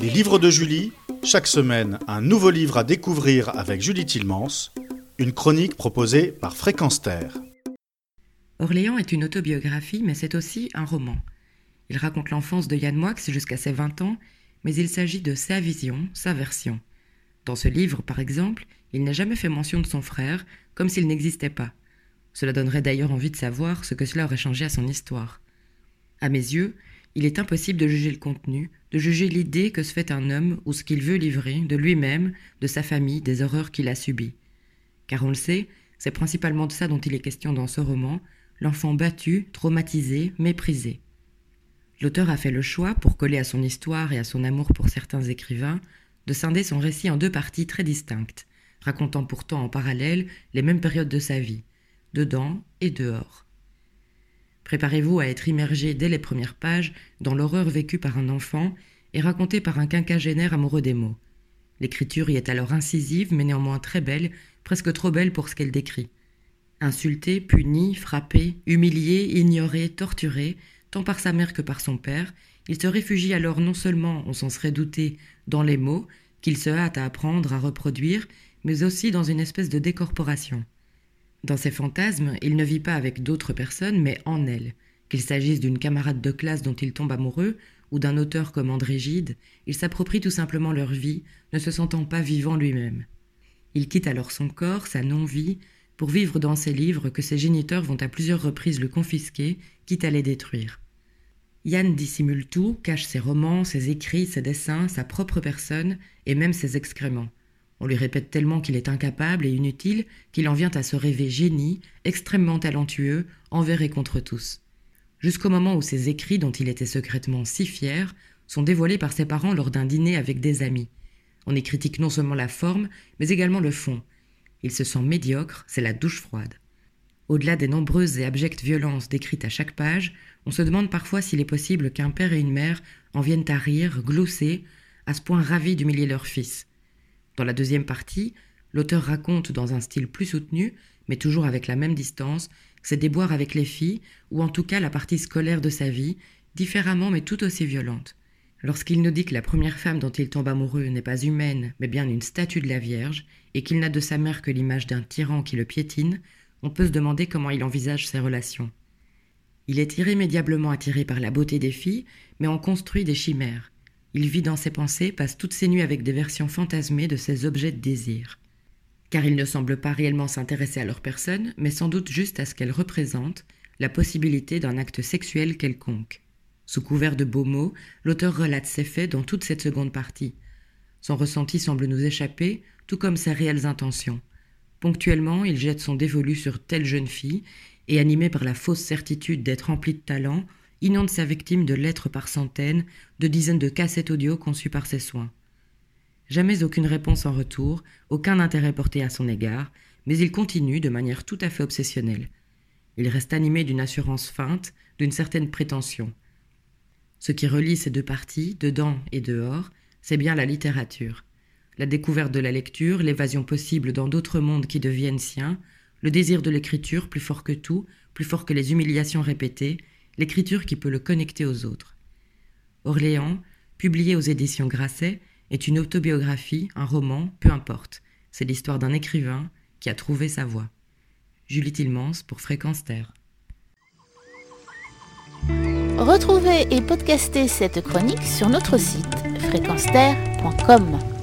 Les livres de Julie, chaque semaine un nouveau livre à découvrir avec Julie Tilmans, une chronique proposée par Fréquence. Orléans est une autobiographie, mais c'est aussi un roman. Il raconte l'enfance de Yann Moix jusqu'à ses 20 ans, mais il s'agit de sa vision, sa version. Dans ce livre, par exemple, il n'a jamais fait mention de son frère, comme s'il n'existait pas. Cela donnerait d'ailleurs envie de savoir ce que cela aurait changé à son histoire. À mes yeux, il est impossible de juger le contenu, de juger l'idée que se fait un homme ou ce qu'il veut livrer de lui-même, de sa famille, des horreurs qu'il a subies. Car on le sait, c'est principalement de ça dont il est question dans ce roman, l'enfant battu, traumatisé, méprisé. L'auteur a fait le choix, pour coller à son histoire et à son amour pour certains écrivains, de scinder son récit en deux parties très distinctes, racontant pourtant en parallèle les mêmes périodes de sa vie, dedans et dehors. Préparez-vous à être immergé dès les premières pages dans l'horreur vécue par un enfant et racontée par un quinquagénaire amoureux des mots. L'écriture y est alors incisive, mais néanmoins très belle, presque trop belle pour ce qu'elle décrit. Insulté, puni, frappé, humilié, ignoré, torturé, tant par sa mère que par son père, il se réfugie alors non seulement, on s'en serait douté, dans les mots, qu'il se hâte à apprendre, à reproduire, mais aussi dans une espèce de décorporation. Dans ses fantasmes, il ne vit pas avec d'autres personnes, mais en elles. Qu'il s'agisse d'une camarade de classe dont il tombe amoureux, ou d'un auteur comme André Gide, il s'approprie tout simplement leur vie, ne se sentant pas vivant lui-même. Il quitte alors son corps, sa non-vie, pour vivre dans ses livres que ses géniteurs vont à plusieurs reprises le confisquer, quitte à les détruire. Yann dissimule tout, cache ses romans, ses écrits, ses dessins, sa propre personne et même ses excréments. On lui répète tellement qu'il est incapable et inutile qu'il en vient à se rêver génie, extrêmement talentueux, envers et contre tous. Jusqu'au moment où ses écrits, dont il était secrètement si fier, sont dévoilés par ses parents lors d'un dîner avec des amis. On y critique non seulement la forme, mais également le fond. Il se sent médiocre, c'est la douche froide. Au-delà des nombreuses et abjectes violences décrites à chaque page, on se demande parfois s'il est possible qu'un père et une mère en viennent à rire, glousser, à ce point ravis d'humilier leur fils. Dans la deuxième partie, l'auteur raconte dans un style plus soutenu, mais toujours avec la même distance, ses déboires avec les filles, ou en tout cas la partie scolaire de sa vie, différemment mais tout aussi violente. Lorsqu'il nous dit que la première femme dont il tombe amoureux n'est pas humaine, mais bien une statue de la Vierge, et qu'il n'a de sa mère que l'image d'un tyran qui le piétine, on peut se demander comment il envisage ses relations. Il est irrémédiablement attiré par la beauté des filles, mais en construit des chimères. Il vit dans ses pensées, passe toutes ses nuits avec des versions fantasmées de ses objets de désir. Car il ne semble pas réellement s'intéresser à leur personne, mais sans doute juste à ce qu'elles représentent, la possibilité d'un acte sexuel quelconque. Sous couvert de beaux mots, l'auteur relate ses faits dans toute cette seconde partie. Son ressenti semble nous échapper, tout comme ses réelles intentions. Ponctuellement, il jette son dévolu sur telle jeune fille, et animé par la fausse certitude d'être rempli de talent, inonde sa victime de lettres par centaines, de dizaines de cassettes audio conçues par ses soins. Jamais aucune réponse en retour, aucun intérêt porté à son égard, mais il continue de manière tout à fait obsessionnelle. Il reste animé d'une assurance feinte, d'une certaine prétention. Ce qui relie ces deux parties, dedans et dehors, c'est bien la littérature. La découverte de la lecture, l'évasion possible dans d'autres mondes qui deviennent siens, le désir de l'écriture plus fort que tout, plus fort que les humiliations répétées, l'écriture qui peut le connecter aux autres. Orléans, publié aux éditions Grasset, est une autobiographie, un roman, peu importe. C'est l'histoire d'un écrivain qui a trouvé sa voie. Julie Tilmans pour Fréquence Terre. Retrouvez et podcastez cette chronique sur notre site fréquenceterre.com.